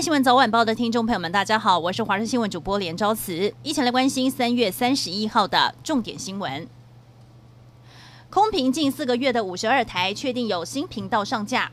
新闻早晚报的听众朋友们，大家好，我是华视新闻主播连昭慈，一起来关心三月三十一号的重点新闻。空瓶近四个月的五十二台确定有新频道上架。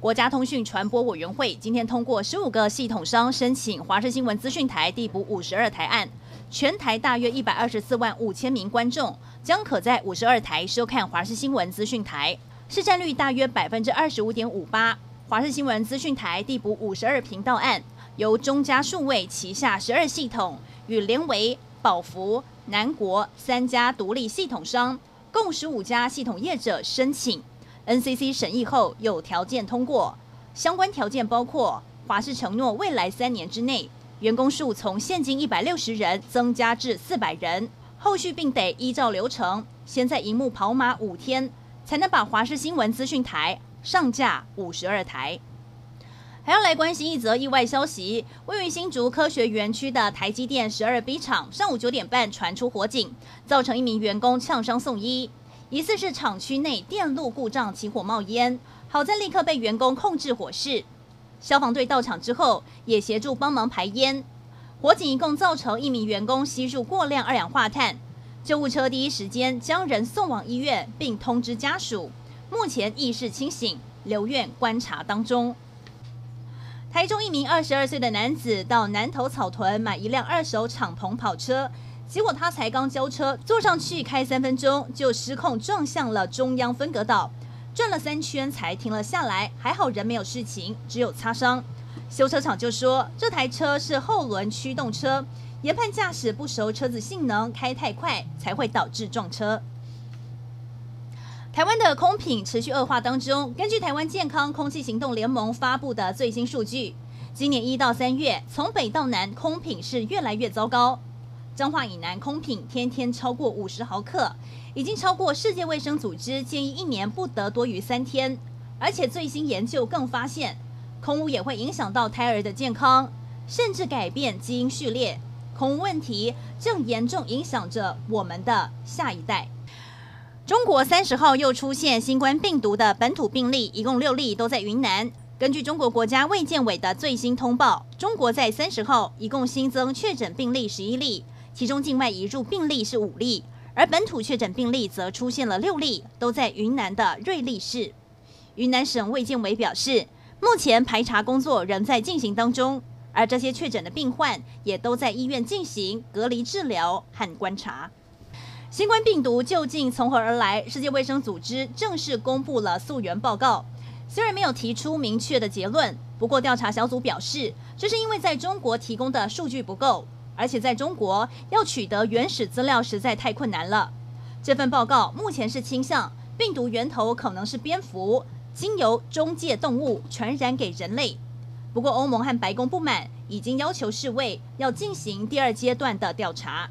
国家通讯传播委员会今天通过十五个系统商申请华视新闻资讯台递补五十二台案，全台大约一百二十四万五千名观众将可在五十二台收看华视新闻资讯台，市占率大约百分之二十五点五八。华视新闻资讯台递补五十二频道案，由中嘉数位旗下十二系统与联维、宝福、南国三家独立系统商，共十五家系统业者申请。NCC 审议后有条件通过，相关条件包括华视承诺未来三年之内，员工数从现今一百六十人增加至四百人，后续并得依照流程，先在荧幕跑马五天，才能把华视新闻资讯台。上架五十二台，还要来关心一则意外消息。位于新竹科学园区的台积电十二 B 厂，上午九点半传出火警，造成一名员工呛伤送医，疑似是厂区内电路故障起火冒烟，好在立刻被员工控制火势。消防队到场之后，也协助帮忙排烟。火警一共造成一名员工吸入过量二氧化碳，救护车第一时间将人送往医院，并通知家属。目前意识清醒，留院观察当中。台中一名二十二岁的男子到南投草屯买一辆二手敞篷跑车，结果他才刚交车，坐上去开三分钟就失控撞向了中央分隔岛，转了三圈才停了下来。还好人没有事情，只有擦伤。修车厂就说这台车是后轮驱动车，研判驾驶不熟车子性能，开太快才会导致撞车。台湾的空品持续恶化当中，根据台湾健康空气行动联盟发布的最新数据，今年一到三月，从北到南空品是越来越糟糕。彰化以南空品天天超过五十毫克，已经超过世界卫生组织建议一年不得多于三天。而且最新研究更发现，空污也会影响到胎儿的健康，甚至改变基因序列。空污问题正严重影响着我们的下一代。中国三十号又出现新冠病毒的本土病例，一共六例，都在云南。根据中国国家卫健委的最新通报，中国在三十号一共新增确诊病例十一例，其中境外移入病例是五例，而本土确诊病例则出现了六例，都在云南的瑞丽市。云南省卫健委表示，目前排查工作仍在进行当中，而这些确诊的病患也都在医院进行隔离治疗和观察。新冠病毒究竟从何而来？世界卫生组织正式公布了溯源报告，虽然没有提出明确的结论，不过调查小组表示，这是因为在中国提供的数据不够，而且在中国要取得原始资料实在太困难了。这份报告目前是倾向病毒源头可能是蝙蝠，经由中介动物传染给人类。不过欧盟和白宫不满，已经要求世卫要进行第二阶段的调查。